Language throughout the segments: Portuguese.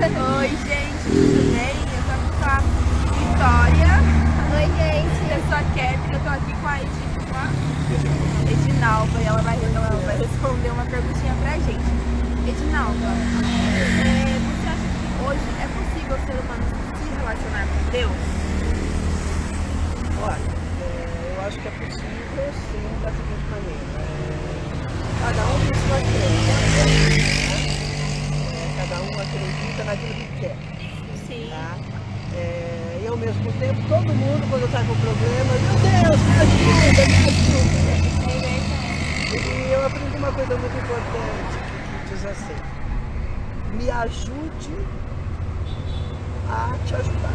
Oi, gente, tudo bem? Eu tô aqui com a Vitória. Oi, gente. Eu sou a Catherine, eu tô aqui com a Edi- com a Edinalva e ela vai, ela vai responder uma perguntinha pra gente. Edinalva, é, você acha que hoje é possível o ser humano se relacionar com Deus? Olha, é, eu acho que é possível sim da seguinte maneira. É, cada um tem sua crença. Cada um acredita naquilo que quer. Sim. Tá? É, e ao mesmo tempo, todo mundo, quando está com problema, meu Deus, me ajuda, me ajuda. E eu aprendi uma coisa muito importante que, diz assim, me ajude a te ajudar.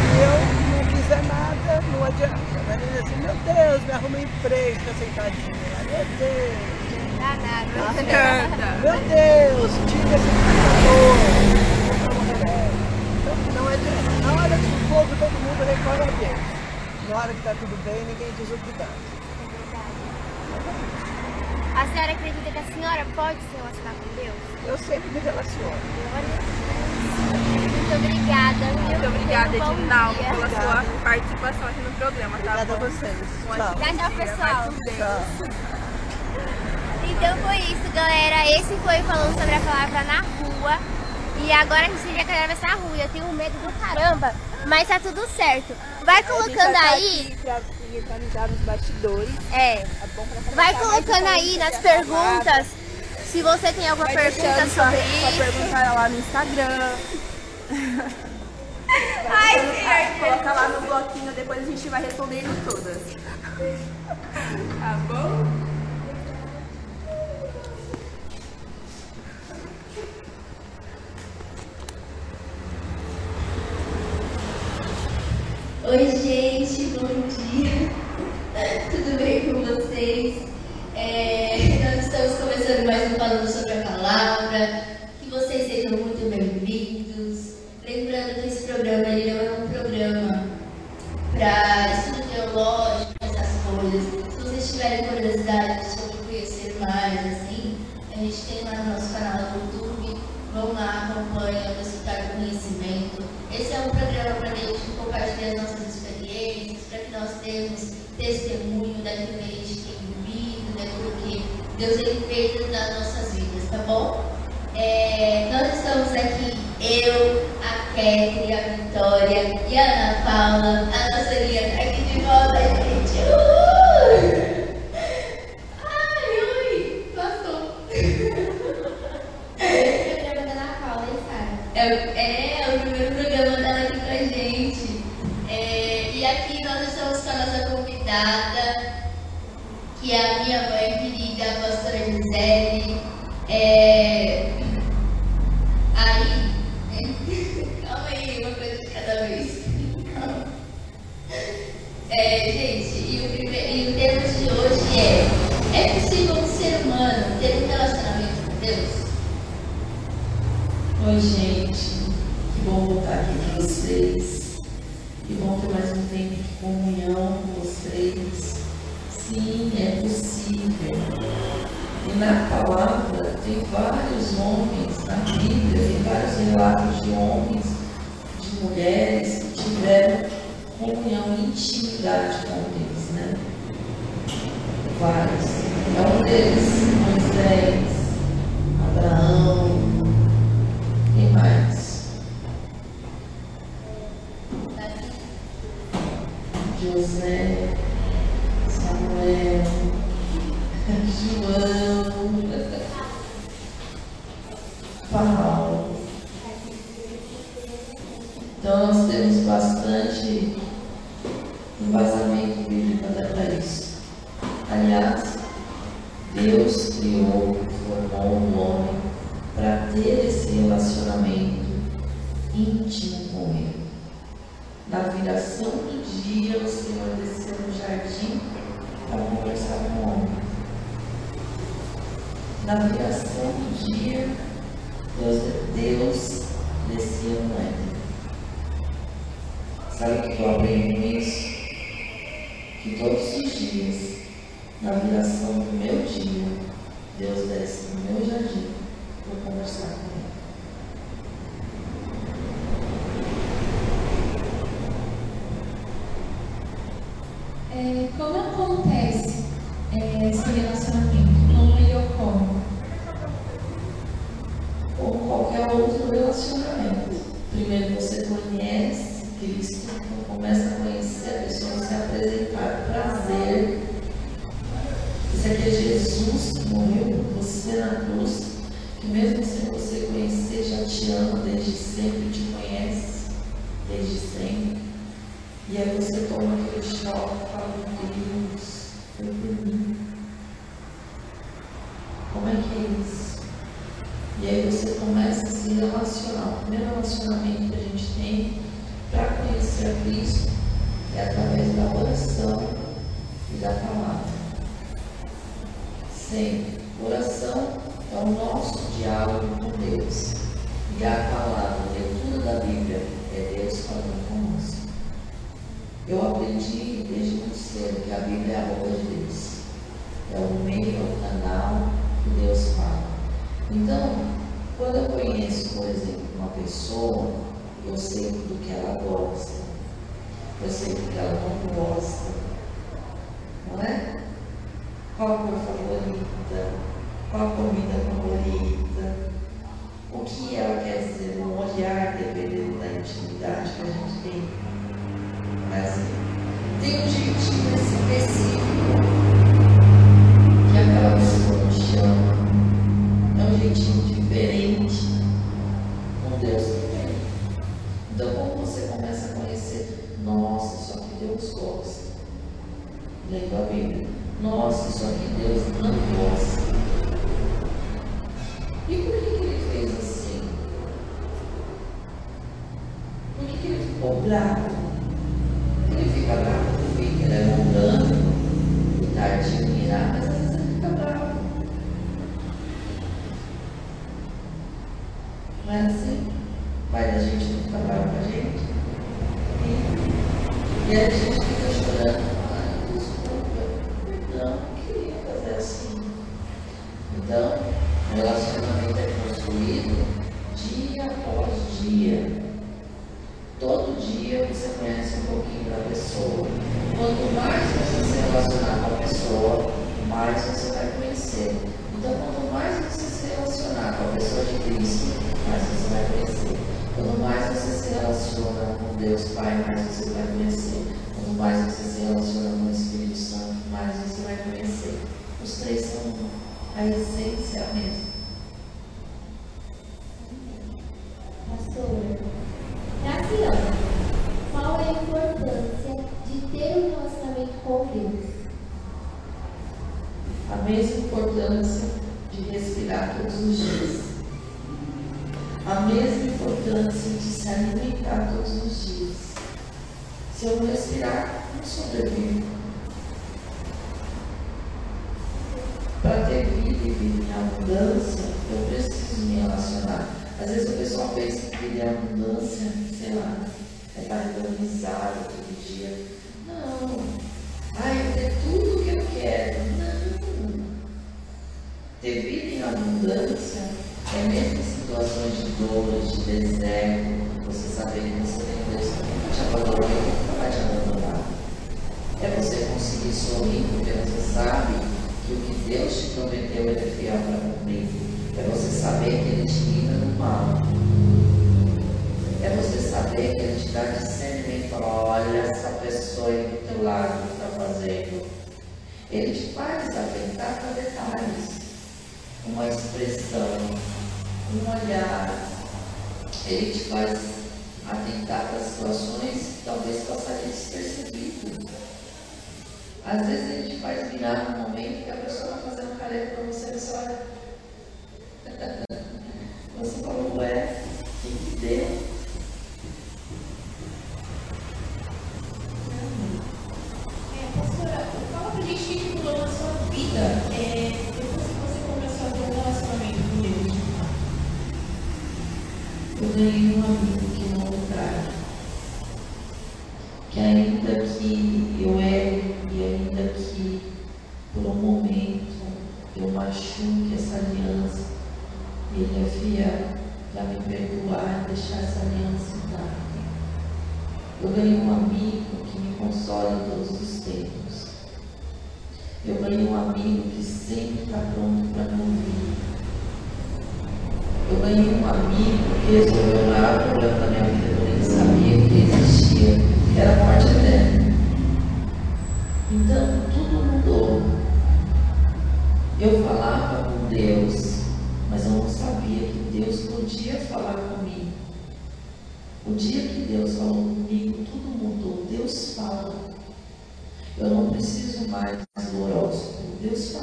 Se eu não quiser nada, não adianta. Assim, meu Deus, me arruma um emprego, fica sentadinho lá. Meu Deus. Dá nada. Adianta. Meu Deus, tira esse computador. Então, não adianta. Na hora do fogo, todo mundo recorre a Deus. Na hora que está tudo bem, ninguém diz o que dá. A senhora acredita que a senhora pode se relacionar com Deus? Eu sempre me relaciono. Muito obrigada. viu? Muito obrigada, um dia. pela sua participação aqui no programa, tá Obrigada a vocês. Tchau. Tchau, pessoal. Tchau. Então foi isso, galera. Esse foi falando sobre a palavra na rua. E agora a gente quer atravessar a rua. Eu tenho medo do caramba, mas tá tudo certo. Vai colocando aí. Pra organizar nos bastidores. É. Tá Vai colocando aí nas perguntas. Se você tem alguma pergunta sobre isso. pergunta lá no Instagram. Ai, colocar lá no bloquinho, depois a gente vai respondendo todas. Tá bom? Oi, gente, bom dia. Tudo bem com vocês? É, nós estamos começando mais um falando sobre a palavra. Que vocês sejam muito bem-vindos. Lembrando que esse programa ele não é um programa para estudo teológico, essas coisas. Se vocês tiverem curiosidade sobre conhecer mais, assim, a gente tem lá no nosso canal do YouTube. Vão lá, acompanha, desfrutar do conhecimento. Esse é um programa para a gente compartilhar as nossas experiências, testemunho daquilo que a gente tem vivido, daquilo que Deus tem feito nas nossas vidas, tá bom? É, nós estamos aqui, eu, a Ketri, a Vitória e a Ana Paula. A nossa Lia está aqui de volta, bom voltar aqui com vocês. Que bom ter mais um tempo de comunhão com vocês. Sim, é possível. E na palavra tem vários homens, na Bíblia tem vários relatos de homens, de mulheres que tiveram comunhão intimidade com Deus, né? Vários. É um deles, Moisés, Abraão, quem mais? José, Samuel, João, Paulo. Então nós temos bastante Cristo, então começa a conhecer a pessoa, se apresentar prazer. Isso aqui é Jesus que morreu por você na cruz, que mesmo sem você conhecer, já te ama desde sempre, te conhece desde sempre. E aí você toma aquele choque e fala, Deus, foi por mim. Como é que é isso? E aí você começa a se relacionar. O primeiro relacionamento que a gente tem conhecer a Cristo é através da oração e da palavra. Sempre. Oração é o nosso diálogo com Deus. E a palavra, a leitura da Bíblia, é Deus falando conosco. Eu aprendi desde muito cedo que a Bíblia é a boca de Deus. É o meio, é o canal que Deus fala. Então, quando eu conheço, por exemplo, uma pessoa, eu sei do que ela gosta, eu sei que ela não gosta, não é? Qual a cor favorita? Qual a comida favorita? O que ela quer dizer no olhar, dependendo da intimidade que a gente tem. Mas tem um jeitinho específico que aquela pessoa nos chama. É um jeitinho diferente com Deus também. Então, como você começa a conhecer, nossa, só que Deus gosta. Lendo a Bíblia. Nossa, só que Deus não gosta. E por que, que ele fez assim? Por que, que ele ficou bravo? Deus te prometeu ele é fiel para cumprir. É você saber que Ele te livra do mal. É você saber que Ele te dá discernimento e fala, olha essa pessoa aí do teu lado está fazendo. Ele te faz atentar para detalhes. Uma expressão, um olhar. Ele te faz atentar para situações que talvez passariam despercebido. Às vezes ele te faz virar no momento que a pessoa está fazendo careta para você e você olha. Você falou,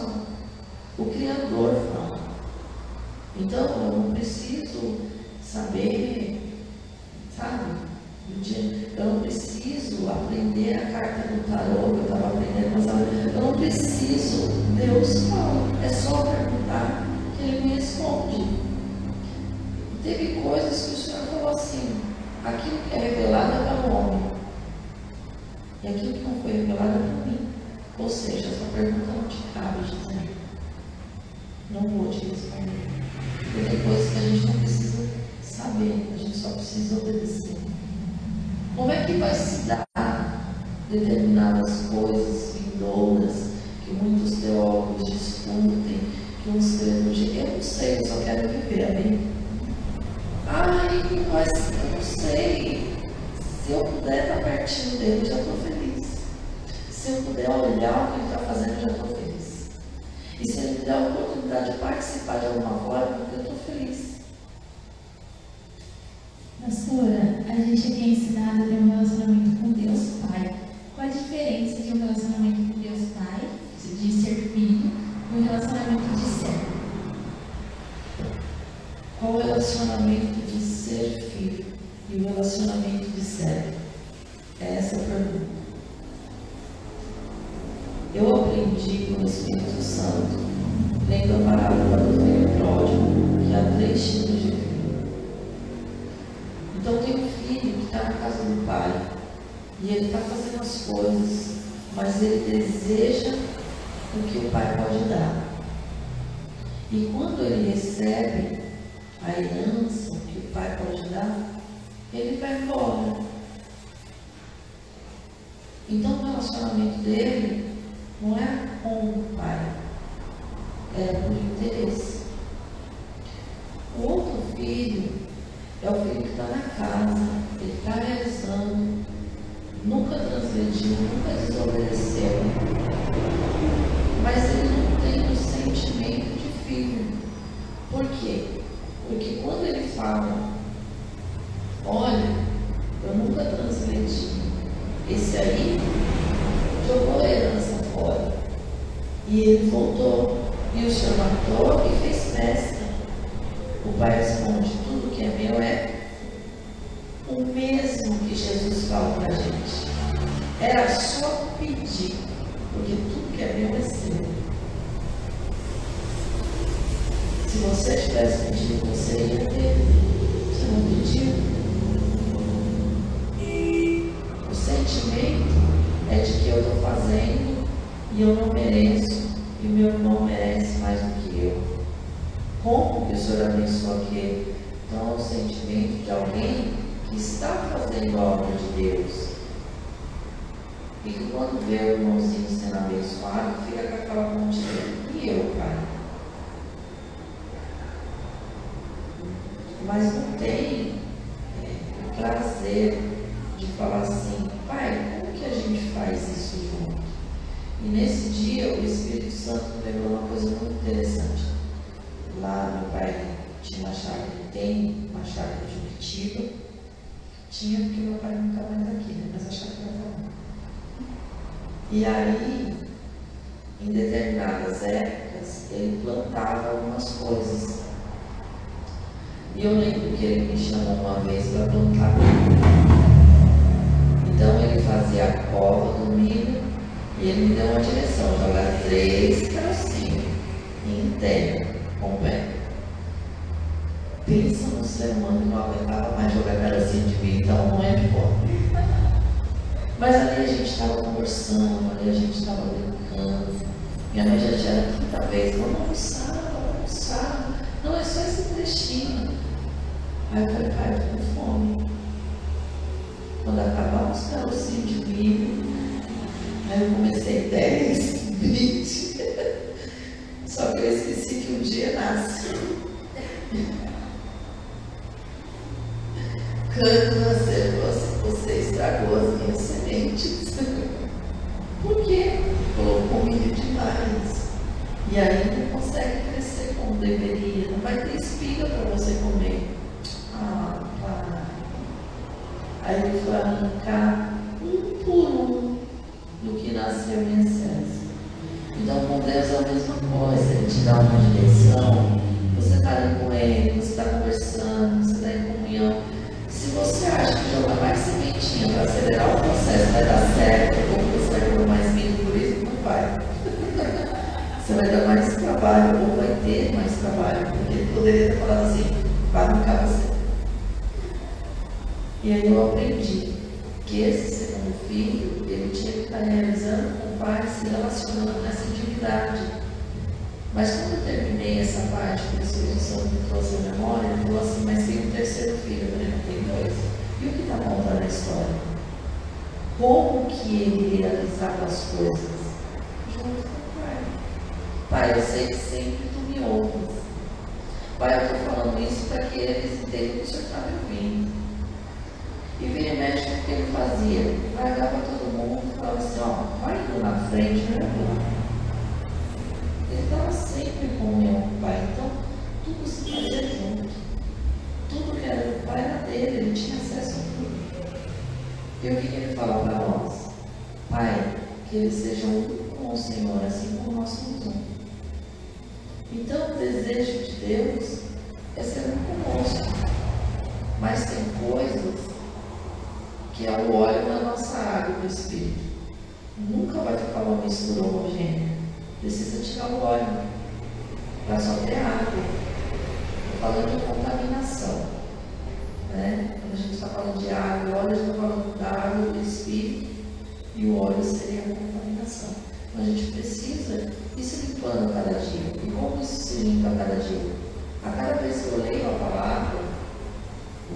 fala. O Criador fala. Então eu não preciso saber, sabe? Eu não preciso aprender a carta do tarô que eu estava aprendendo, mas eu não preciso. Deus fala. É só perguntar que Ele me responde. Teve coisas que o Senhor falou assim, aquilo que é revelado é para o homem. E aquilo que não foi revelado é para mim. Ou seja, essa pergunta não te cabe, José. Não vou te responder. Porque coisas que a gente não precisa saber, a gente só precisa obedecer. Como é que vai se dar determinadas coisas vindouras que muitos teólogos discutem, que uns creem Eu não sei, eu só quero viver, amém? Ai, mas eu não sei. Se eu puder estar pertinho dele, já estou feliz. Se eu puder olhar o que ele está fazendo, já estou feliz. E se ele me der a oportunidade de participar de alguma forma, eu estou feliz. Pastora, a gente aqui é ensinado a ter um relacionamento com Deus Pai. Qual a diferença de um relacionamento com Deus Pai, de ser filho, e um relacionamento de servo? Qual o relacionamento de ser filho e o relacionamento de servo? É essa a pergunta. Eu aprendi com o Espírito Santo, lendo a parábola do filho pródigo, que há três tipos de filho. Então tem um filho que está na casa do pai e ele está fazendo as coisas, mas ele deseja o que o pai pode dar. E quando ele recebe a herança que o pai pode dar, ele vai embora. Então o relacionamento dele não é com o pai, é por interesse. O outro filho é o filho que está na casa, ele está realizando, nunca transgrediu, nunca desobedeceu, mas ele não tem o sentimento de filho. Por quê? Porque quando ele fala, olha, eu nunca transgredi, esse aí jogou a herança fora. E ele voltou e senhor matou e fez festa. O pai responde, tudo que é meu é o mesmo que Jesus fala para a gente. Era só pedir, porque tudo que é meu é seu. Se você tivesse pedido, você ia Senhor abençoa aquele? Então, é o sentimento de alguém que está fazendo a obra de Deus. E que quando vê o irmãozinho sendo abençoado, fica com aquela pontinha. E eu, pai? mas não tem é, prazer de falar assim, pai, como que a gente faz isso junto? E nesse dia o Espírito Santo me lembrou uma coisa muito interessante. Lá meu pai tinha uma chácara, tem uma chácara de Curitiba, tinha porque meu pai nunca mais aqui, né? mas a chácara estava lá. E aí, em determinadas épocas, ele plantava algumas coisas e eu lembro que ele me chamou uma vez para plantar. Então ele fazia a cova do milho e ele me deu uma direção, jogar três carocinhos em terra com pé. Pensa no ser humano que não aguentava mais jogar carocinho de milho, então não é de volta. Mas ali a gente estava conversando, ali a gente estava brincando. Minha mãe já tinha quinta vez, vamos almoçar, vamos almoçar. Não, é só esse trechinho. Aí eu falei, pai, eu tô com fome. Quando acabar os carocinhos de milho, aí eu comecei 10, 20. Só que eu esqueci E aí E aí eu aprendi que esse segundo filho, ele tinha que estar realizando com o pai, se relacionando nessa intimidade. Mas quando eu terminei essa parte que o Espírito Santo me trouxe a memória, ele falou assim, mas tem um terceiro filho, não tem dois. E o que está contando a história? Como que ele realizava as coisas? Junto com o pai. Pai, eu sei que sempre tu me ouves. Pai, eu estou falando isso para que eles entendam que o Senhor está me ouvindo. O que ele fazia. Largava todo mundo e falava assim, ó, vai indo na frente, não é ele estava sempre com o meu pai, então tudo se fazia junto. Tudo que era do pai era dele, ele tinha acesso a tudo. E o que, que ele fala para nós? Pai, que eles sejam um com o Senhor, assim como nós somos um. Então o desejo de Deus é ser um conosco. Mas tem coisas que é o óleo na nossa água do Espírito. Nunca vai ficar mistura homogênea precisa tirar o óleo para só ter água. Estou falando de contaminação. Né? Quando a gente está falando de água óleo, a gente está falando da água do Espírito e o óleo seria a contaminação. Então a gente precisa ir se limpando a cada dia. E como isso se limpa a cada dia? A cada vez que eu leio a palavra,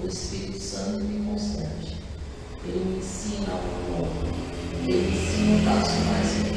o Espírito Santo me constante. Ele me ensina algo novo. Ele me ensina um passo mais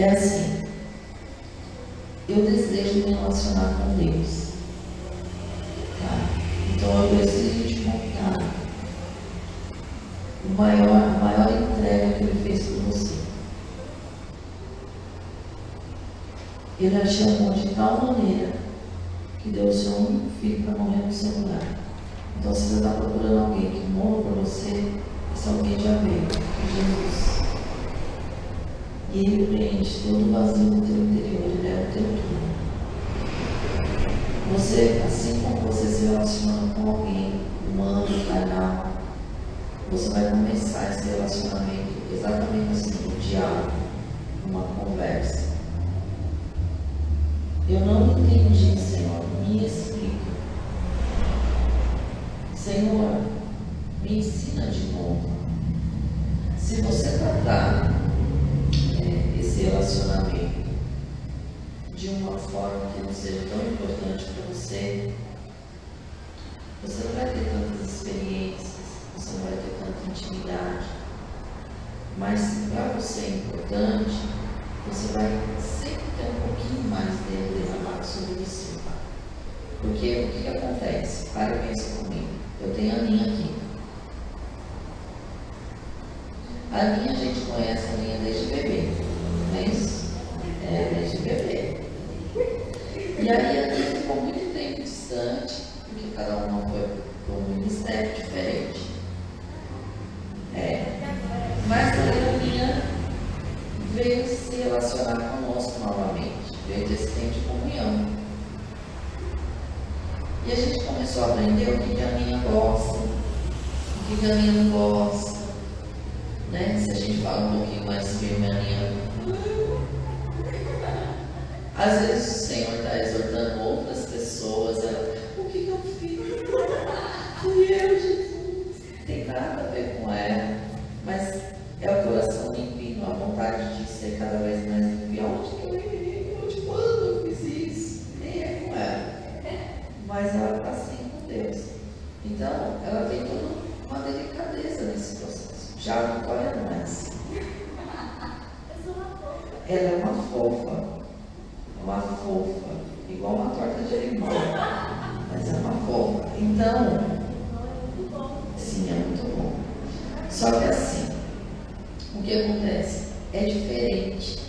É assim. Eu desejo me relacionar com Deus. Tá? Então eu preciso te contar o maior, a maior entrega que ele fez por você. Ele a amou de tal maneira que deu o seu único filho para morrer no seu lugar. Então, se você está procurando alguém que morra por você, esse alguém já veio, é Jesus. E ele preenche todo o vazio do teu interior, ele é o teu tudo. Você, assim como você se relaciona com alguém humano, carnal, você vai começar esse relacionamento exatamente assim, um diálogo, uma conversa. Eu não entendi, Senhor, me explica. Senhor, me ensina de novo. Se você tratar é, esse relacionamento de uma forma que não seja tão importante para você, você não vai ter tantas experiências, você não vai ter tanta intimidade. Mas se para você é importante, você vai sempre ter um pouquinho mais dele derramado sobre você. Porque o que, que acontece? Para e pensa comigo. Eu tenho a linha aqui. A linha a gente conhece a linha desde bebê, não é isso? É, desde bebê. E aí a linha ficou muito tempo distante, porque cada uma foi para um ministério diferente. É. Mas a linha veio se relacionar conosco novamente, veio ter esse tempo de comunhão. E a gente começou a aprender o que, a minha gosta, o que, a minha não gosta. Né? Se a gente fala um pouquinho mais firme, a minha. Às vezes o Senhor está exortando outras pessoas, ela, o que, que eu fiz? Fui eu, Jesus. Tem nada a ver com ela, mas é o coração limpinho, a vontade de ser cada vez mais limpo. E onde que eu errei? Onde quando eu fiz isso? Nem é com ela. Mas ela está assim com Deus. Então, ela tem toda uma delicadeza nesse processo. Já a Vitória não é assim. Ela é uma fofa. Uma fofa. Igual uma torta de limão. Mas é uma fofa. Então, sim, é muito bom. Só que assim, o que acontece? É diferente.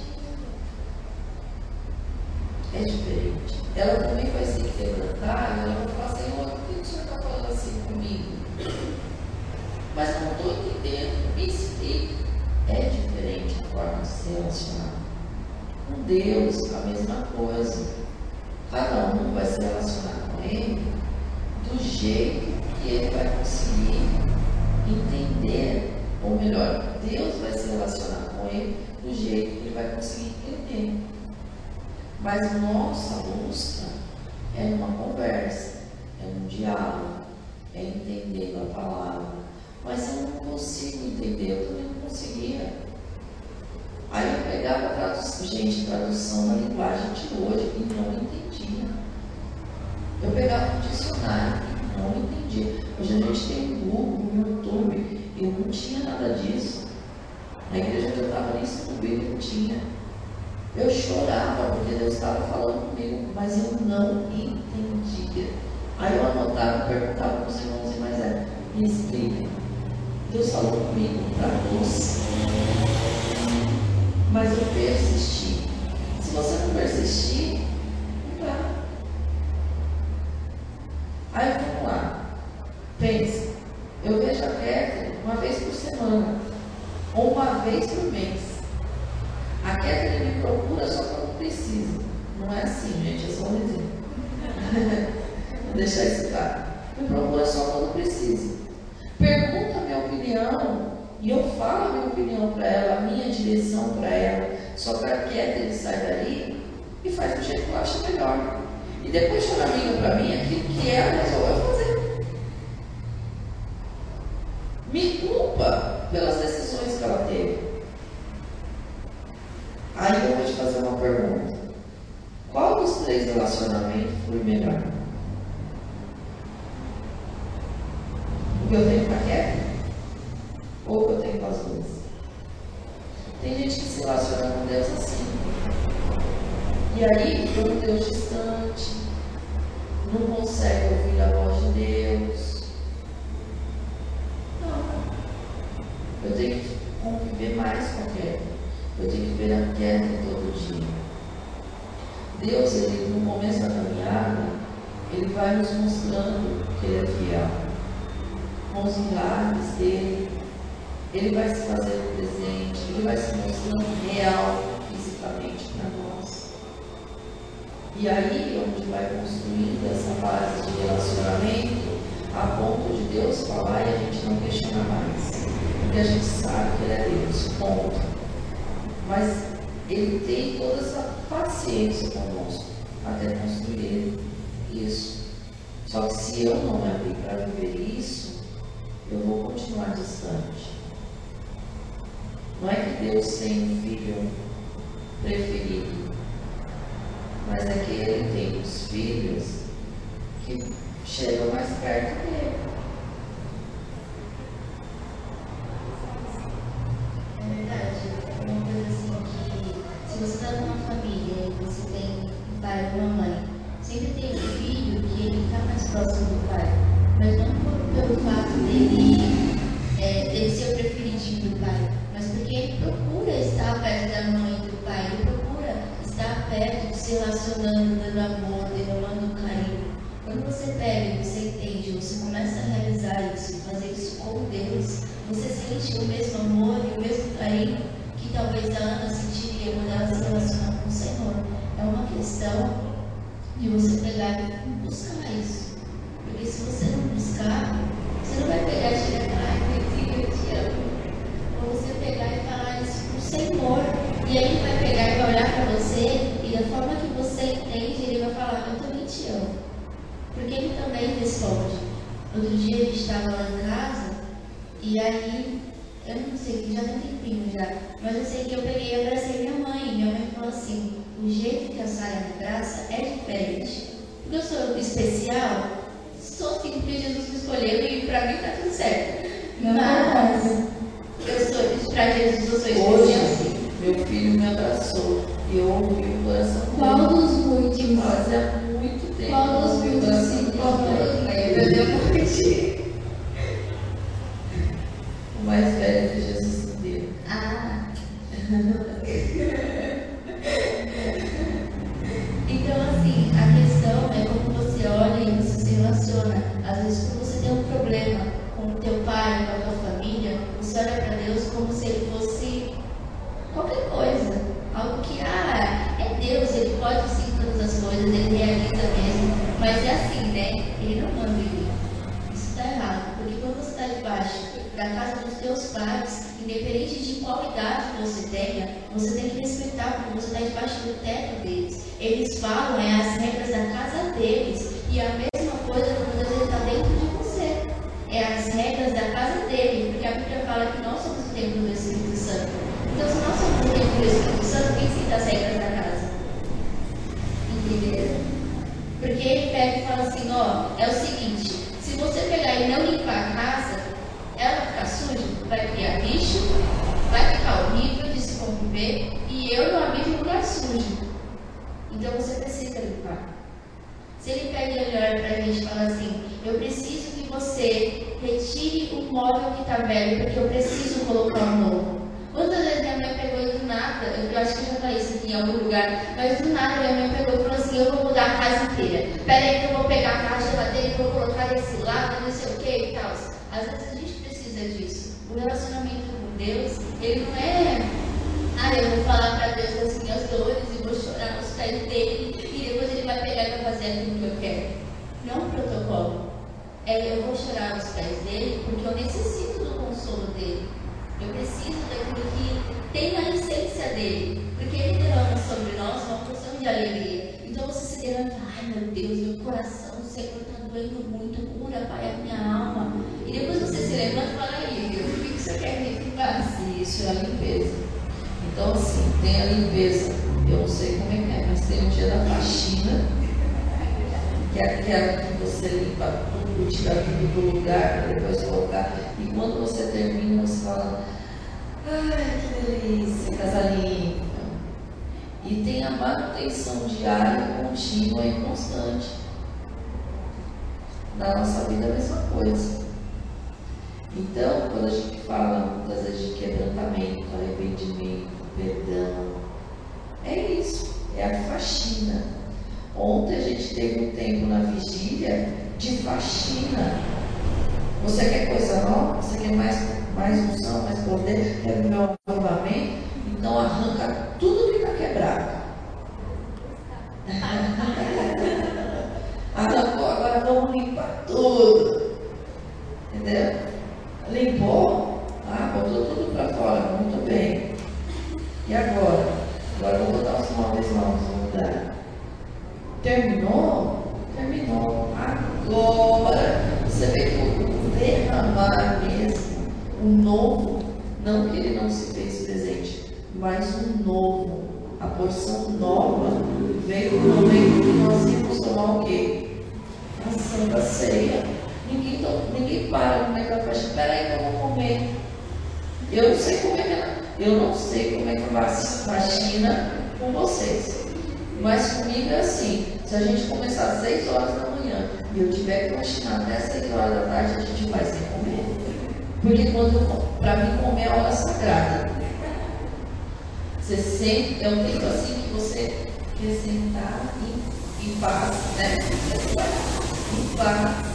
É diferente. Ela também vai se quebrantar e ela vai falar, Senhor, por que o Senhor está falando assim comigo? Mas não estou entendendo, me explica. É diferente a forma de se relacionar. Com Deus, a mesma coisa. Cada um vai se relacionar com Ele do jeito que ele vai conseguir entender, ou melhor, Deus vai se relacionar com ele do jeito que ele vai conseguir entender. Mas nossa busca é numa conversa, é num diálogo, é entendendo a palavra. Mas eu não consigo entender, eu também não conseguia. Aí eu pegava a tradução, gente, tradução da linguagem de hoje e não entendia. Eu pegava um dicionário e não entendia. Hoje a gente tem Google, YouTube, eu não tinha nada disso. Na igreja que eu estava nem descobrindo, não tinha. Eu chorava porque Deus estava falando comigo, mas eu não entendia. Aí eu anotava, perguntava para os irmãos e mais é, me explica. Deus falou comigo, traduz. Mas eu persisti. Se você não persistir, não dá. Aí vamos lá. Pensa. Eu vejo a Catherine uma vez por semana. Ou uma vez por mês. A Catherine me procura só quando precisa. Não é assim, gente, é só um exemplo. Vou deixar isso claro. Me procura só quando precisa. Pergunta a minha opinião e eu falo a minha opinião para ela, a minha direção para ela, só para que ele saia dali e faz do jeito que eu acho melhor. E depois chama amiga para mim aquilo que ela resolveu fazer. Me culpa pelas decisões que ela teve. Aí eu vou te fazer uma pergunta. Três relacionamentos foi melhor? O que eu tenho com a Kevin? Ou que eu tenho as duas? Tem gente que se relaciona com Deus assim. E aí, um Deus distante, não consegue ouvir a voz de Deus. Não. Eu tenho que conviver mais com a Kevin. Eu tenho que ver a Kevin todo dia. Deus, ele, no começo da caminhada, ele vai nos mostrando que ele é fiel. com os milagres dele. Ele vai se fazendo presente, ele vai se mostrando real fisicamente para nós. E aí, onde vai construindo essa base de relacionamento, a ponto de Deus falar e a gente não questionar mais. Porque a gente sabe que Ele é Deus, ponto. Mas Ele tem toda essa paciência conosco até construir isso. Só que se eu não me abrir para viver isso, eu vou continuar distante. Não é que Deus tem um filho preferido, mas é que Ele tem os filhos que chegam mais perto dele. Amor, derramando carinho. Quando você pega você entende, você começa a realizar isso, fazer isso com Deus, você sente o mesmo amor e o mesmo carinho que talvez a Ana sentiria quando ela se relaciona com o Senhor. É uma questão de você pegar e buscar isso. Porque se você não buscar, você não vai pegar e chegar e falar, eu te amo. Ou você pegar e falar isso pro Senhor. E aí vai pegar e vai olhar para você e da forma que você entende, ele vai falar, eu também te amo. Porque ele também responde. Outro dia gente estava lá em casa e aí, eu não sei, já tem tempinho já, mas eu sei que eu peguei e abracei minha mãe. Minha mãe falou assim: o jeito que a Sara me abraça é diferente. Porque eu sou especial, sou assim porque Jesus me escolheu e pra mim tá tudo certo. Mas eu sou, pra Jesus eu sou especial Hoje, sim. meu filho me abraçou e eu ouvi o coração Qual dos muitos? Fazia muito tempo. Qual dos eu ouvi o muitos coração se dele. encontrou? Aí eu dei um curtir. O mais velho que Jesus deu. Ah. Então, assim, a questão é como você olha e você se relaciona. Às vezes, quando você tem um problema com o teu pai, com a tua família, você olha para Deus como se ele fosse qualquer coisa. Algo que, ah, é Deus, ele pode sim todas as coisas, ele realiza mesmo. Mas é assim, né? Ele não manda em mim. Isso está errado, porque quando você está debaixo da casa dos teus pais, independente de qual idade você tenha, você tem que respeitar, porque você está debaixo do teto deles. Eles falam, é as regras da casa deles, e a mesma coisa quando Deus está dentro de você. É as regras da casa dele, porque a Bíblia fala que nós somos o templo do Espírito Santo. Então, se nós somos o templo do Espírito Santo, quem cita as regras da casa? Entenderam? Porque ele pega e fala assim, ó, é o seguinte, se você pegar e não limpar a casa, ela vai ficar suja, vai criar bicho, vai ficar horrível de se conviver, e eu não habito em lugar sujo. Então você precisa limpar. Se ele pega e olha pra gente e fala assim, eu preciso que você retire o móvel que tá velho, porque eu preciso colocar um novo. Quantas vezes minha mãe pegou e do nada, eu acho que já falei isso aqui em algum lugar, mas do nada minha mãe pegou e falou assim, eu vou mudar a casa inteira. Pera aí que eu vou pegar a caixa geladeira e vou colocar desse lado, não sei o que e tal. Às vezes a gente precisa disso. O relacionamento com Deus, ele não é, ah, eu vou falar para Deus as minhas dores e vou chorar nos pés dele e depois ele vai pegar vai fazer aquilo que eu quero. Não um protocolo. É, eu vou chorar nos pés dele porque eu necessito do consolo dele. Eu preciso daquilo que tem na essência dele. Porque ele derrama sobre nós uma porção de alegria. Então você se derrama e fala, ai meu Deus, meu coração, Senhor está doendo muito, cura, Pai, a minha alma. E depois você se levanta e fala, aí, o que você quer que faça? Isso é a limpeza. Então, assim, tem a limpeza. Eu não sei como é que é, mas tem o dia da faxina, que é aquela que você limpa tudo, tira tudo do lugar, para depois colocar. E quando você termina, você fala, ai, que delícia, casa limpa. E tem a manutenção diária, contínua e constante. Na nossa vida é a mesma coisa. Então, quando a gente fala muitas vezes de quebrantamento, arrependimento, perdão, é isso, é a faxina. Ontem a gente teve um tempo na vigília de faxina. Você quer coisa nova? Você quer mais, mais unção, mais poder? Quer meu avivamento? Então arranca tudo que está quebrado. Se a gente começar às 6 horas da manhã e eu tiver que continuar até 6 horas da tarde, a gente vai sem comer. Porque quando para mim comer é a hora sagrada. Você sempre, é um tempo assim que você quer sentar em, paz, né? Em paz.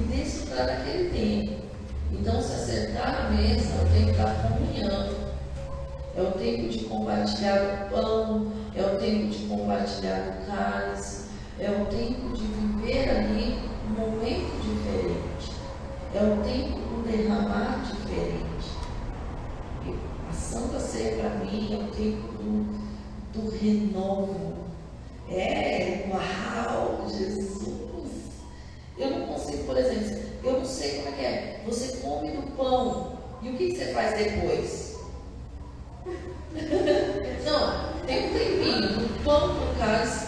E desfrutar daquele tempo. Então se acertar a mesa, é o tempo da comunhão. É o tempo de compartilhar o pão é o tempo de compartilhar o cálice, é o tempo de viver ali um momento diferente, é o tempo do derramar diferente. A Santa Ceia para mim é o tempo do, do renovo, é uau, Jesus. Eu não consigo, por exemplo, eu não sei como é que é. Você come do pão e o que, que você faz depois? bom no caso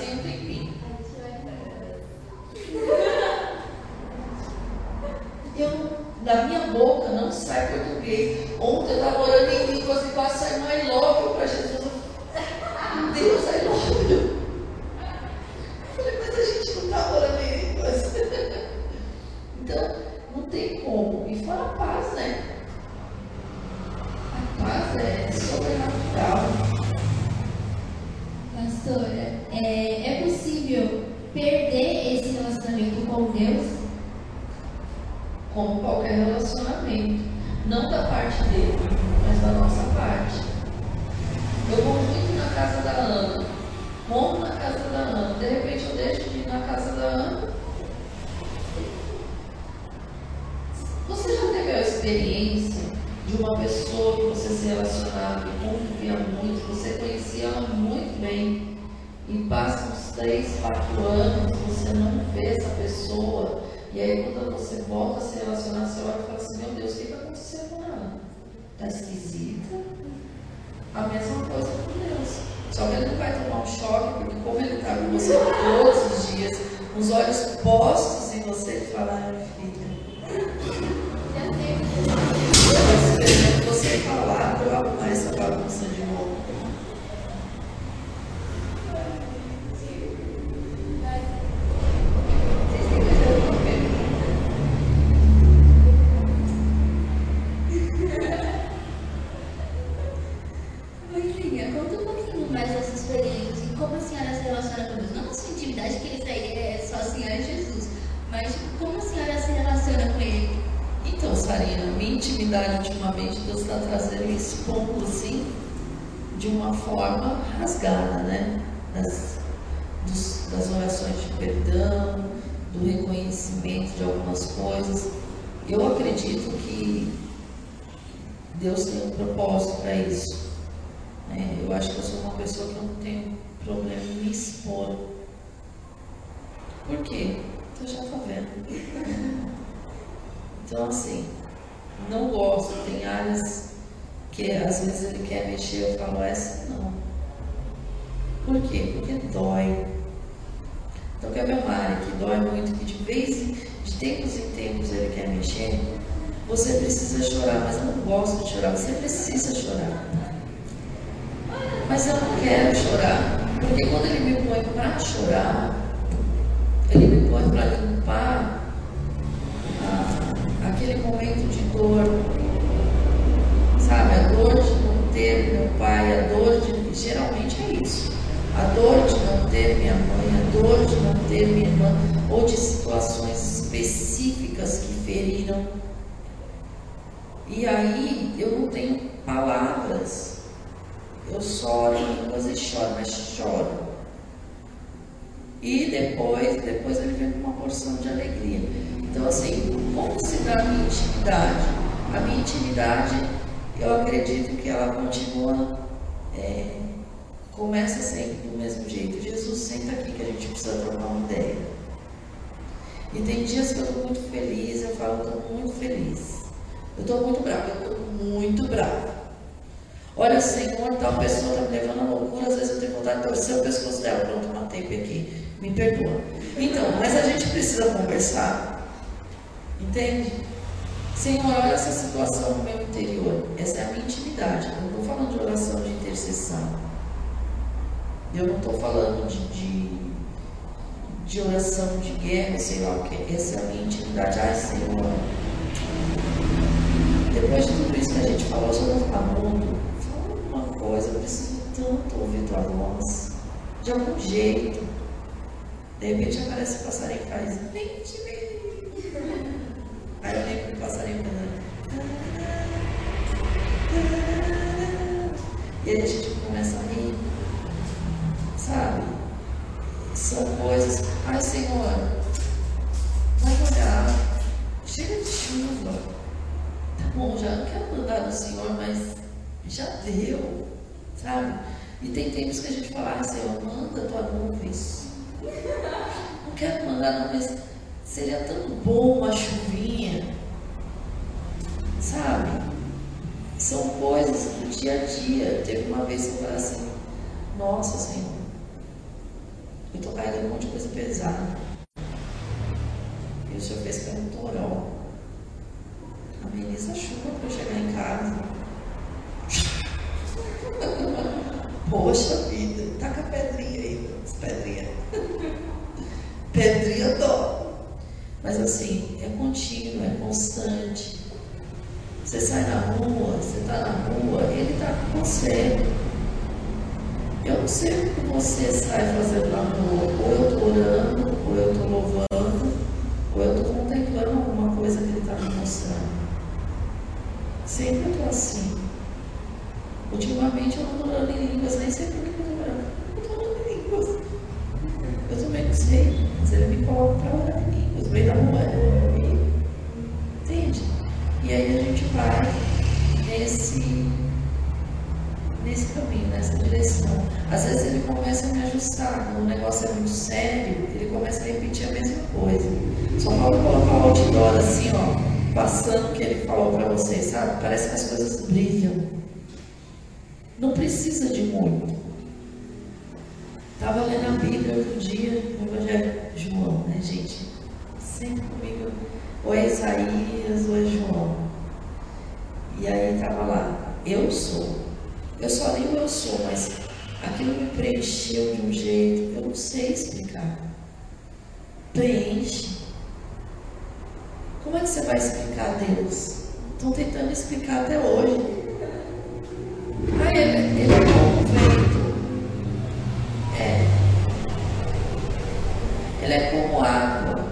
Eu só oro em línguas e choro, mas choro. E depois, depois ele vem com uma porção de alegria. Então, assim, como se dá a minha intimidade? A minha intimidade, eu acredito que ela continua, é, começa sempre do mesmo jeito. Jesus senta aqui que a gente precisa trocar uma ideia. E tem dias que eu estou muito feliz, eu falo, estou muito feliz. Eu estou muito brava, eu estou muito brava. Olha, Senhor, tal pessoa está me levando a loucura, às vezes eu tenho vontade de torcer o pescoço dela. Pronto, matei aqui. Me perdoa. Então, mas a gente precisa conversar. Entende? Senhor, olha essa situação no meu interior. Essa é a minha intimidade. Eu não estou falando de oração de intercessão. Eu não estou falando de, de, de, oração de guerra, sei lá o que. Essa é a minha intimidade. Ai, Senhor. Depois de tudo isso que a gente falou, eu só vou falar, uma coisa, eu preciso tanto ouvir tua voz. De algum jeito. De repente aparece o passarinho e faz, vem te ver. Aí eu lembro do passarinho cantando. E aí a gente começa a rir. Sabe? São coisas. Ai Senhor, vai olhar. Chega de chuva. Tá bom, já não quero mandar no Senhor, mas já deu. Sabe? E tem tempos que a gente fala, ah, Senhor, manda tua nuvens não quero mandar, não, mas seria tão bom uma chuvinha. Sabe? São coisas do dia a dia. Teve uma vez que eu falei assim, nossa Senhor, eu estou carregando um monte de coisa pesada. E o Senhor fez para um toró. Ameniza a chuva para eu chegar em casa. Poxa vida, taca a pedrinha aí, as pedrinhas. Pedrinha dó. Mas assim, é contínuo, é constante. Você sai na rua, você está na rua, ele está com você. Eu não sei o que você sai fazendo na rua. Ou eu estou orando, ou eu estou louvando, ou eu estou contemplando alguma coisa que ele está me mostrando. Sempre eu estou assim. Ultimamente eu não estou orando em línguas, nem sei por que eu estou orando. Eu estou orando em línguas. Eu também não sei. Mas ele me coloca para orar em línguas. Meio da rua, eu Entende? E aí a gente vai nesse, nesse caminho, nessa direção. Às vezes ele começa a me ajustar. Quando o negócio é muito sério, ele começa a repetir a mesma coisa. Só falta colocar o outdoor assim, ó, passando o que ele falou para vocês, sabe? Parece que as coisas brilham. Não precisa de muito. Estava lendo a Bíblia outro dia, no Evangelho de João, né, gente? Sempre comigo, ou é Isaías ou é João. E aí estava lá, eu sou. Eu só nem eu sou, mas aquilo me preencheu de um jeito, eu não sei explicar. Preenche. Como é que você vai explicar a Deus? Estão tentando explicar até hoje. Ele, ele é como. É. Ele é como água.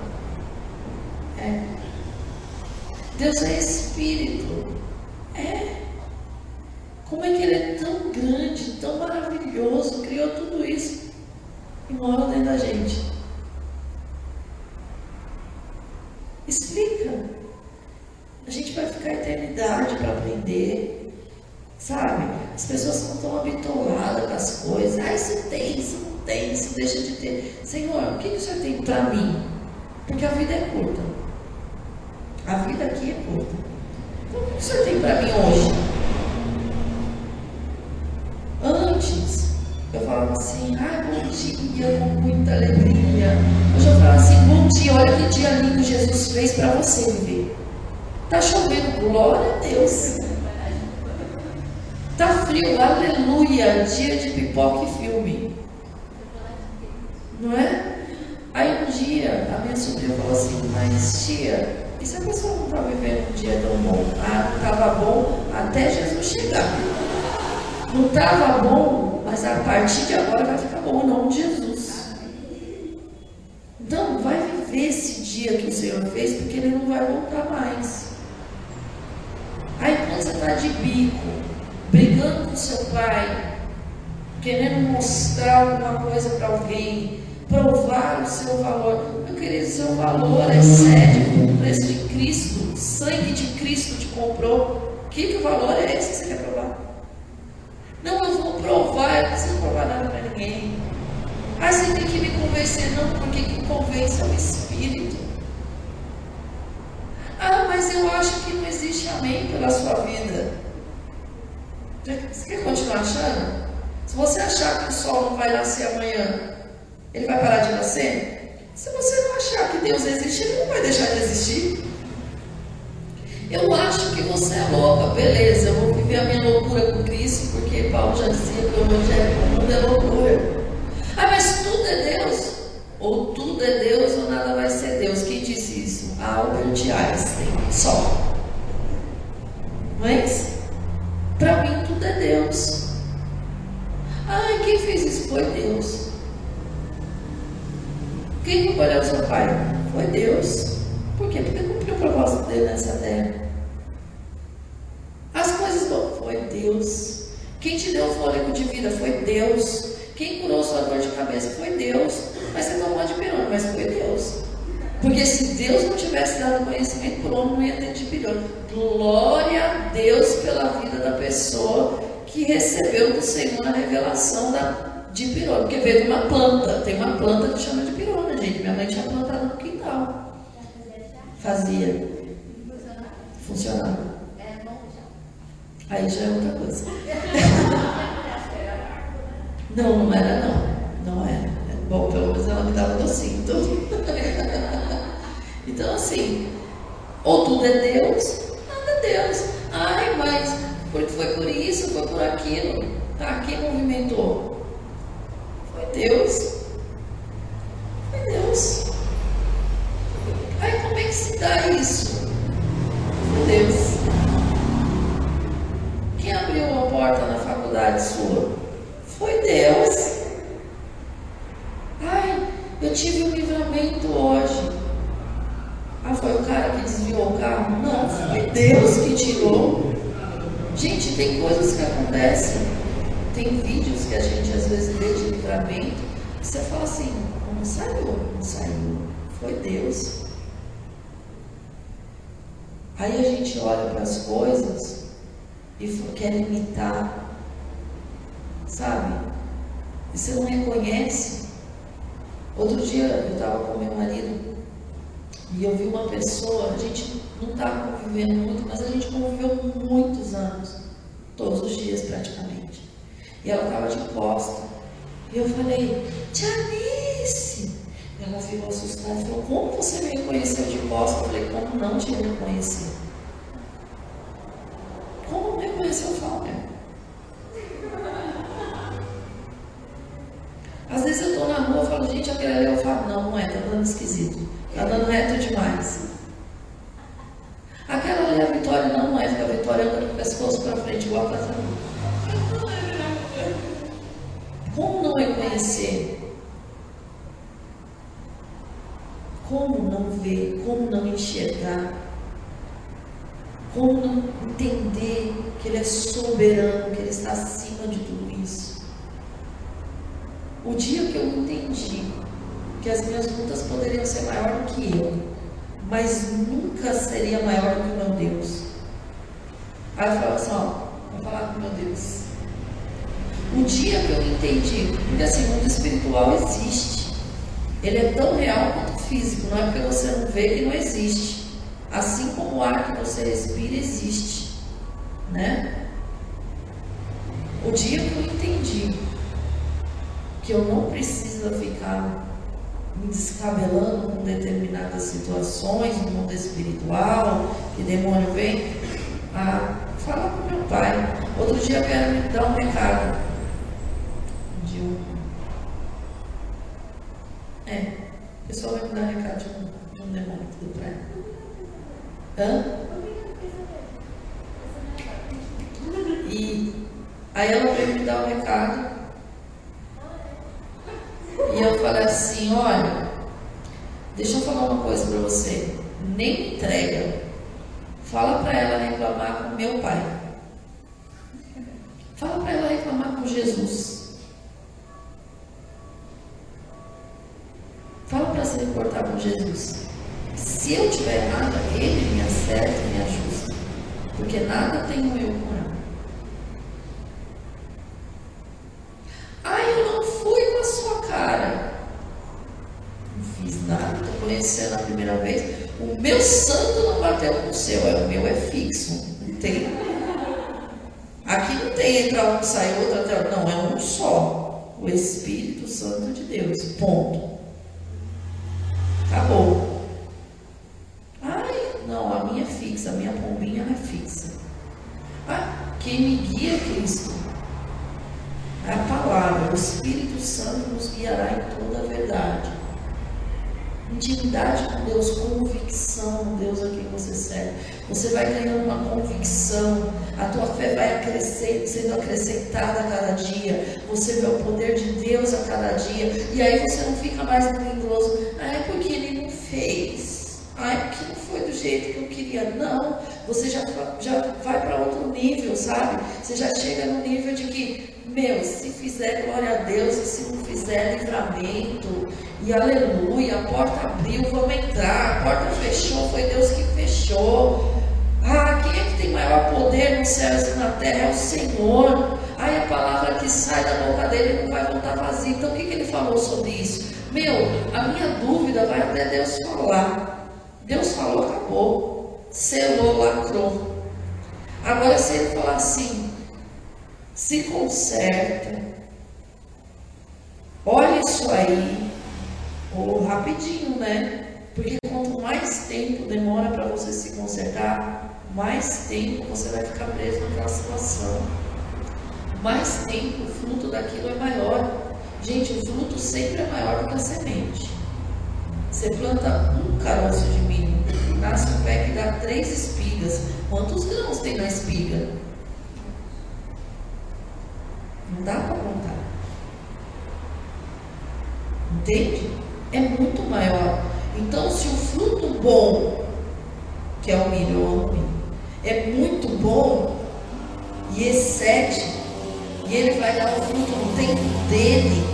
É. Deus é espírito. É. Como é que ele é tão grande, tão maravilhoso, criou tudo isso e mora dentro da gente? Explica. A gente vai ficar a eternidade para aprender. Sabe? As pessoas não estão habituadas com as coisas. Ah, isso tem, isso não tem, isso deixa de ter. Senhor, o que, que o Senhor tem para mim? Porque a vida é curta. A vida aqui é curta. Então, o que o Senhor tem para mim hoje? Antes, eu falava assim, ah, bom dia, com muita alegria. Hoje eu falo assim, bom dia, olha que dia lindo Jesus fez para você viver. Está chovendo, glória a Deus. Tá frio, aleluia, dia de pipoca e filme. Não é? Aí um dia a minha sobrinha falou assim, mas tia, e se a pessoa não está vivendo um dia tão bom? Ah, não estava bom até Jesus chegar. Não estava bom Mas a partir de agora vai ficar bom, em nome de Jesus. Então, vai viver esse dia que o Senhor fez, porque ele não vai voltar mais. Aí quando você está de bico, brigando com seu pai, querendo mostrar alguma coisa para alguém, provar o seu valor. Meu querido, seu valor excede o preço de Cristo, o sangue de Cristo te comprou. Que, que valor é esse que você quer provar? Não, eu vou provar, eu não preciso provar nada para ninguém. Ah, você tem que me convencer, não, convence é Espírito. Ah, mas eu acho que não existe amém pela sua vida. Você quer continuar achando? Se você achar que o sol não vai nascer amanhã, ele vai parar de nascer? Se você não achar que Deus existe, ele não vai deixar de existir. Eu acho que você é louca, beleza, eu vou viver a minha loucura com Cristo, porque Paulo já dizia que o evangelho do mundo é loucura. Ah, mas tudo é Deus. Ou tudo é Deus ou nada vai ser Deus. Quem disse isso? Albert Einstein. Só. Mas, para mim, tudo é Deus. Ai, quem fez isso? Foi Deus. Quem escolheu o seu pai? Foi Deus. Por quê? Porque cumpriu o propósito dele nessa terra. As coisas do... foi Deus. Quem te deu o fôlego de vida foi Deus. Quem curou sua dor de cabeça foi Deus. Mas você tomou de pirona, mas foi Deus. Porque se Deus não tivesse dado conhecimento o homem, não ia ter de pirona. Glória a Deus pela vida da pessoa que recebeu do Senhor a revelação da, de pirona. Porque veio de uma planta. Tem uma planta que chama de pirona, gente. Minha mãe tinha plantado no quintal. Fazia. Funcionava. Aí já é outra coisa. Não, não era não. Não era. Bom, pelo menos ela me dava docinho. Tudo. Então assim, ou tudo é Deus, nada é Deus. Ai, mas porque foi por isso, foi por aquilo. Tá, quem movimentou? Foi Deus. Foi Deus. Aí como é que se dá isso? Foi Deus. Quem abriu uma porta na faculdade sua? Foi Deus. Ai, eu tive um livramento hoje. Ah, foi o cara que desviou o carro? Não, foi Deus que tirou. Gente, tem coisas que acontecem. Tem vídeos que a gente às vezes vê de livramento. E você fala assim, não saiu, não saiu. Foi Deus. Aí a gente olha para as coisas e quer imitar. Sabe? E você não reconhece. Outro dia eu estava com meu marido e eu vi uma pessoa, a gente não estava convivendo muito, mas a gente conviveu muitos anos, todos os dias praticamente. E ela estava de costa. E eu falei, Tianice! Ela ficou assustada e falou, como você me reconheceu de costa? Eu falei, como não te reconhecer? Como? Eu falo, né? Às vezes eu estou na rua e falo, gente, aquele ali eu falo, não, não é, tá dando esquisito. Tá dando reto demais. Aquela ali é a vitória, não, não é, porque a vitória anda com o pescoço para frente, igual para trás. Como não reconhecer? Como não ver? Como não enxergar? Como entender que Ele é soberano, que Ele está acima de tudo isso? O dia que eu entendi que as minhas lutas poderiam ser maior do que eu, mas nunca seria maior do que o meu Deus. Aí eu falava assim, ó, vou falar com meu Deus. O dia que eu entendi, assim, o mundo espiritual existe. Ele é tão real quanto físico, não é porque você não vê que não existe. Assim como o ar que você respira existe. Né? O dia que eu entendi que eu não preciso ficar me descabelando com determinadas situações no mundo espiritual, que demônio vem, a falar com meu pai. Outro dia quero me dar um recado de um. É, o pessoal vai me dar um recado de um, de um demônio do pai. Hã? E aí ela veio me dar um recado. E eu falei assim, olha, deixa eu falar uma coisa pra você. Nem entrega. Fala pra ela reclamar com meu pai. Fala pra ela reclamar com Jesus. Fala pra se reportar com Jesus. Se eu tiver errada, ele me acerta e me ajusta. Porque nada tenho eu com ela. Ah, eu não fui com a sua cara. Não fiz nada, estou conhecendo a primeira vez. O meu santo não bateu no seu, é o meu é fixo. Não tem. Aqui não tem entrar um, sai outro, até. Não, é um só. O Espírito Santo de Deus. Ponto. Acabou. Não, a minha é fixa, a minha pombinha é fixa. Ah, quem me guia é Cristo. É a palavra, o Espírito Santo nos guiará em toda a verdade. Intimidade com Deus, convicção no Deus a quem você serve. Você vai ganhando uma convicção, a tua fé vai crescendo, sendo acrescentada a cada dia. Você vê o poder de Deus a cada dia. E aí você não fica mais melindroso. Ah, é porque ele não fez. Ah, é porque não foi do jeito que eu queria. Não, você já, já vai para outro nível, sabe? Você já chega no nível de que meu, se fizer glória a Deus, e se não fizer livramento, e aleluia, a porta abriu, vamos entrar, a porta fechou, foi Deus que fechou. Ah, quem é que tem maior poder nos céus e na terra? É o Senhor. Aí a palavra que sai da boca dele não vai voltar vazia. Então o que, que ele falou sobre isso? Meu, a minha dúvida vai até Deus falar. Deus falou, acabou. Selou, lacrou. Agora, se ele falar assim, se conserta, olha isso aí, ou rapidinho, né? Porque quanto mais tempo demora para você se consertar, mais tempo você vai ficar preso naquela situação. Mais tempo, o fruto daquilo é maior. Gente, o fruto sempre é maior do que a semente. Você planta um caroço de milho, nasce um pé que dá três espigas. Quantos grãos tem na espiga? Não dá para contar. Entende? É muito maior. Então, se o fruto bom, que é o milho, é muito bom e excede, e ele vai dar o fruto no tempo dele,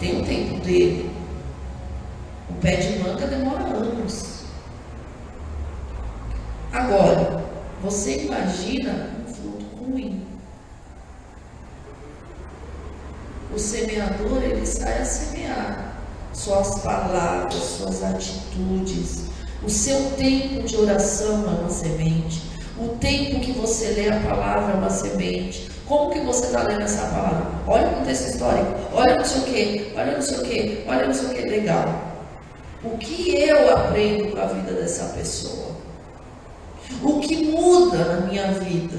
tem o tempo dele. O pé de manga demora anos. Agora, você imagina um fruto ruim. O semeador, ele sai a semear suas palavras, suas atitudes. O seu tempo de oração é uma semente. O tempo que você lê a palavra é uma semente. Como que você está lendo essa palavra? Olha o contexto histórico, olha não sei o que, olha não sei o que, olha não sei o que, legal. O que eu aprendo com a vida dessa pessoa? O que muda na minha vida?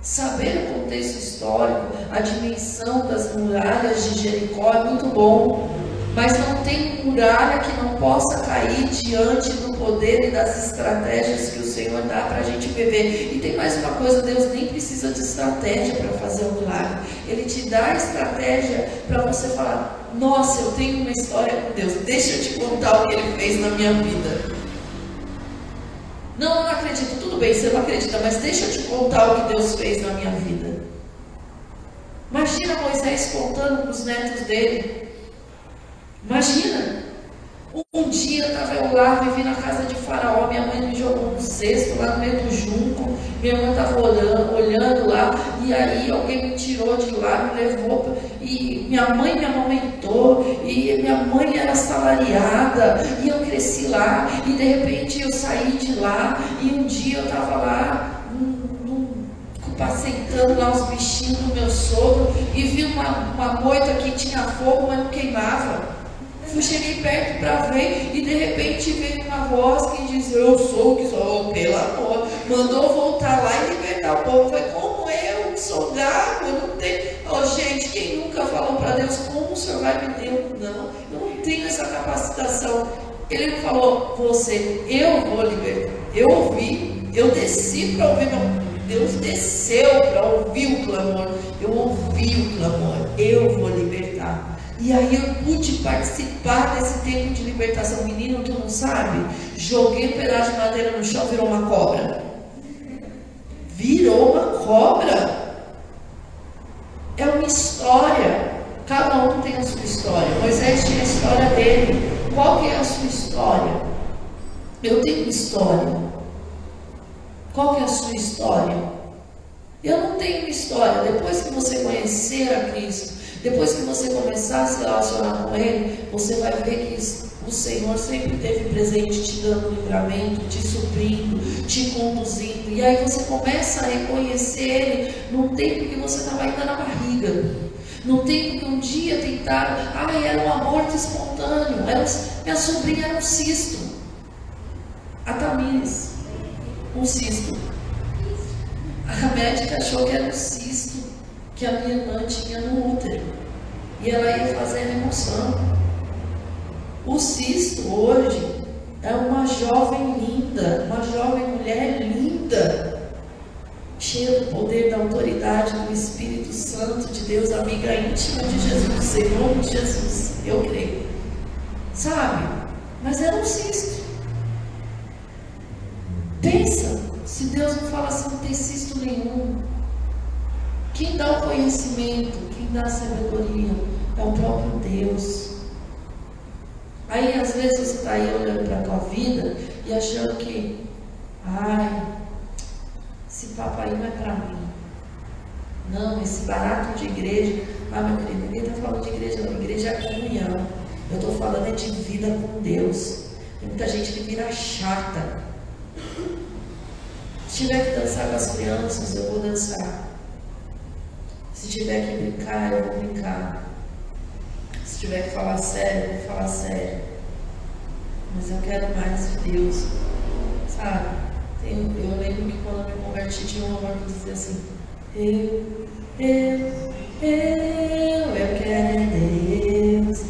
Saber o contexto histórico, a dimensão das muralhas de Jericó é muito bom, mas não tem muralha que não possa cair diante do poder e das estratégias que o Senhor dá para a gente viver. E tem mais uma coisa: Deus nem precisa de estratégia para fazer o milagre, Ele te dá a estratégia para você falar: Nossa, eu tenho uma história com Deus, deixa eu te contar o que Ele fez na minha vida. Não, eu não acredito. Tudo bem, você não acredita, mas deixa eu te contar o que Deus fez na minha vida. Imagina Moisés contando para os netos dele. Imagina. Um dia estava eu lá, vivi na casa de Faraó, minha mãe me jogou um cesto lá no meio do junco, minha mãe estava olhando, olhando lá, e aí alguém me tirou de lá, me levou, e minha mãe me amamentou, e minha mãe era salariada, e eu cresci lá, e de repente eu saí de lá, e um dia eu estava lá, passentando lá os bichinhos do meu sogro, e vi uma, uma moita que tinha fogo, mas não queimava. Eu cheguei perto para ver e de repente veio uma voz que diz, eu sou o que sou, pelo amor. Mandou voltar lá e libertar o povo. Foi como eu, sou gago, não tenho. Oh, gente, quem nunca falou para Deus como o Senhor vai me dar? Não, eu não tenho essa capacitação. Ele falou, você, eu vou libertar. Eu ouvi, eu desci para ouvir. Deus desceu para ouvir o clamor. Eu ouvi o clamor, eu vou libertar. E aí eu pude participar desse tempo de libertação. Menino, tu não sabe? Joguei um pedaço de madeira no chão, virou uma cobra. Virou uma cobra. É uma história. Cada um tem a sua história. Moisés tinha a história dele. Qual que é a sua história? Eu tenho história. Qual que é a sua história? Eu não tenho história. Depois que você conhecer a Cristo, depois que você começar a se relacionar com Ele, você vai ver que o Senhor sempre esteve presente, te dando livramento, te suprindo, te conduzindo. E aí você começa a reconhecer Ele num tempo que você estava ainda na barriga. Num tempo que um dia tentaram, ai, era um aborto espontâneo, era, minha sobrinha era um cisto. A Tamires, um cisto. A médica achou que era um cisto que a minha irmã tinha no útero. E ela ia fazer a remoção. O cisto hoje é uma jovem linda, uma jovem mulher linda, cheia do poder, da autoridade do Espírito Santo de Deus, amiga íntima de Jesus, nome de Jesus, eu creio. Sabe? Mas era um cisto. Pensa, se Deus não fala assim, não tem cisto nenhum. Quem dá o conhecimento, quem dá sabedoria é o próprio Deus. Aí às vezes você está aí olhando para a tua vida e achando que, ai, esse papai não é para mim. Não, esse barato de igreja, ah meu querido, ninguém está falando de igreja não, igreja é comunhão. Eu estou falando é de vida com Deus. Tem muita gente que vira chata. Se tiver que dançar com as crianças, eu vou dançar. Se tiver que brincar, eu vou brincar. Se tiver que falar sério, eu vou falar sério. Mas eu quero mais de Deus. Sabe? Eu, eu lembro que quando eu me converti, tinha uma hora que dizia assim: Eu, eu, eu, eu quero é Deus.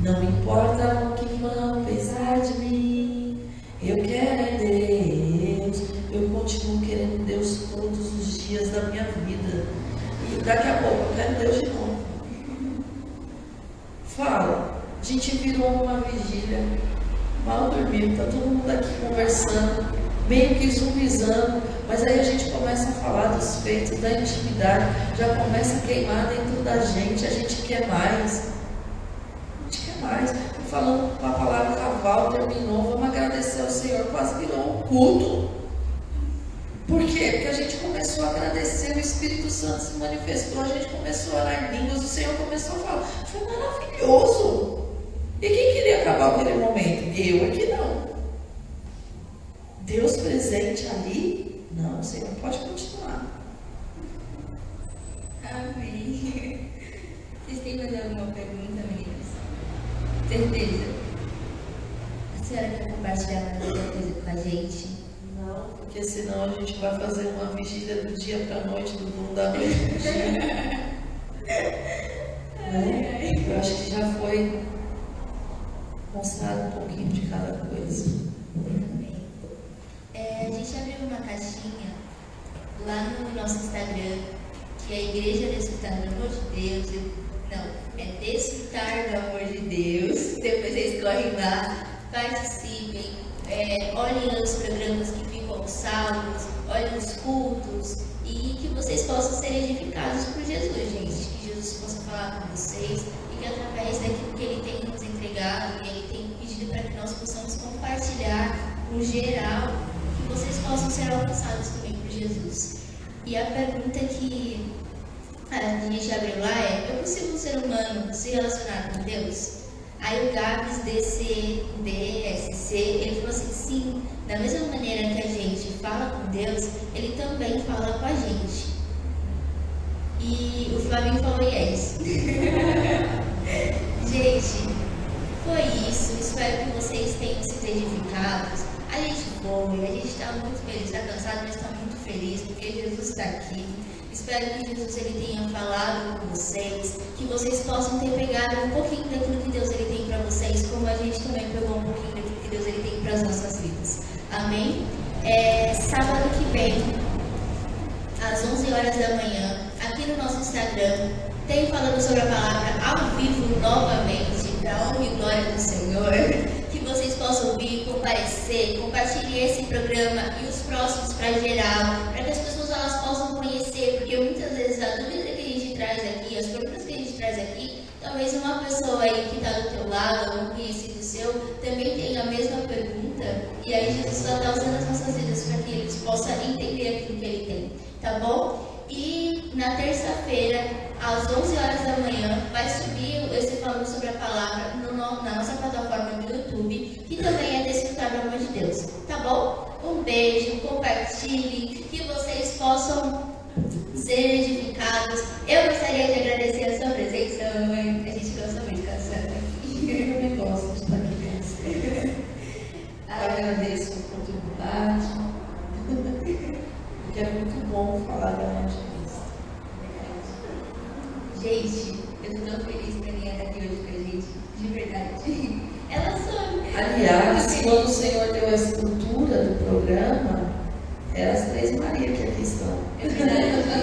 Não importa o que vão pensar de mim. Eu quero é Deus. Eu continuo querendo Deus todos os dias da minha vida. Daqui a pouco eu quero Deus de novo. Fala. A gente virou uma vigília. Mal dormindo, tá todo mundo aqui conversando, meio que zumbizando, mas aí a gente começa a falar dos feitos, da intimidade, já começa a queimar dentro da gente, a gente quer mais. A gente quer mais. Falando com a palavra cavalo, terminou, vamos agradecer ao Senhor, quase virou um culto. Por quê? Porque a gente começou a agradecer, o Espírito Santo se manifestou, a gente começou a orar em línguas, o Senhor começou a falar. Foi maravilhoso. E quem queria acabar aquele momento? Eu é que não. Deus presente ali? Não, o Senhor pode continuar. Amém. Vocês têm mais alguma pergunta, meninas? Certeza? A senhora quer compartilhar mais alguma coisa com a gente? Porque senão a gente vai fazer uma vigília do dia para a noite, do mundo da noite para o dia. né? Eu acho que já foi mostrado um pouquinho de cada coisa. É, a gente abriu uma caixinha lá no nosso Instagram, que é a Igreja Desfrutar do Amor de Deus. Eu- Não, é Desfrutar do Amor de Deus. Depois vocês correm lá, participem, é, olhem os programas que ficam salvos, olhem os cultos e que vocês possam ser edificados por Jesus, gente. Que Jesus possa falar com vocês e que através daquilo que Ele tem nos entregado e Ele tem pedido para que nós possamos compartilhar no geral, que vocês possam ser alcançados também por Jesus. E a pergunta que a gente abriu lá é: é possível um ser humano se relacionar com Deus? Aí o Gabs DC, DSC, ele falou assim: sim, da mesma maneira que a gente fala com Deus, ele também fala com a gente. E o Flavinho falou yes. gente, foi isso. Espero que vocês tenham sido edificados. A gente foi, a gente está muito feliz, está cansado, mas está muito feliz porque Jesus está aqui. Espero que Jesus ele tenha falado com vocês, que vocês possam ter pegado um pouquinho daquilo que Deus ele tem para vocês, como a gente também pegou um pouquinho daquilo que Deus ele tem para as nossas vidas. Amém? É, sábado que vem, às 11 horas da manhã, aqui no nosso Instagram, tem falando sobre a palavra ao vivo novamente, para honra e glória do Senhor. Que vocês possam vir, comparecer, compartilhar esse programa e os próximos para geral, para que as pessoas elas possam conhecer, porque muitas vezes a dúvida que a gente traz aqui, as perguntas que a gente traz aqui, talvez uma pessoa aí que está do teu lado, um conhecido seu, também tenha a mesma pergunta, e aí Jesus está usando as nossas vidas para que eles possam entender aquilo que ele tem, tá bom? E na terça-feira, às 11 horas da manhã, vai subir esse falando sobre a palavra no, na nossa plataforma do YouTube, que também é desfrutar do amor de Deus. Tá bom? Um beijo, compartilhe, que vocês possam ser edificados. Eu gostaria de agradecer a sua presença, mãe. A gente gosta muito cansada aqui. Eu também gosto de estar aqui com você. Agradeço a oportunidade. Porque é muito bom falar da noite Gente, eu estou tão feliz que a Aninha está aqui hoje com a gente, de verdade. Ela soube. Aliás, quando o Senhor deu a estrutura do programa, é as três Maria que aqui estão. É verdade.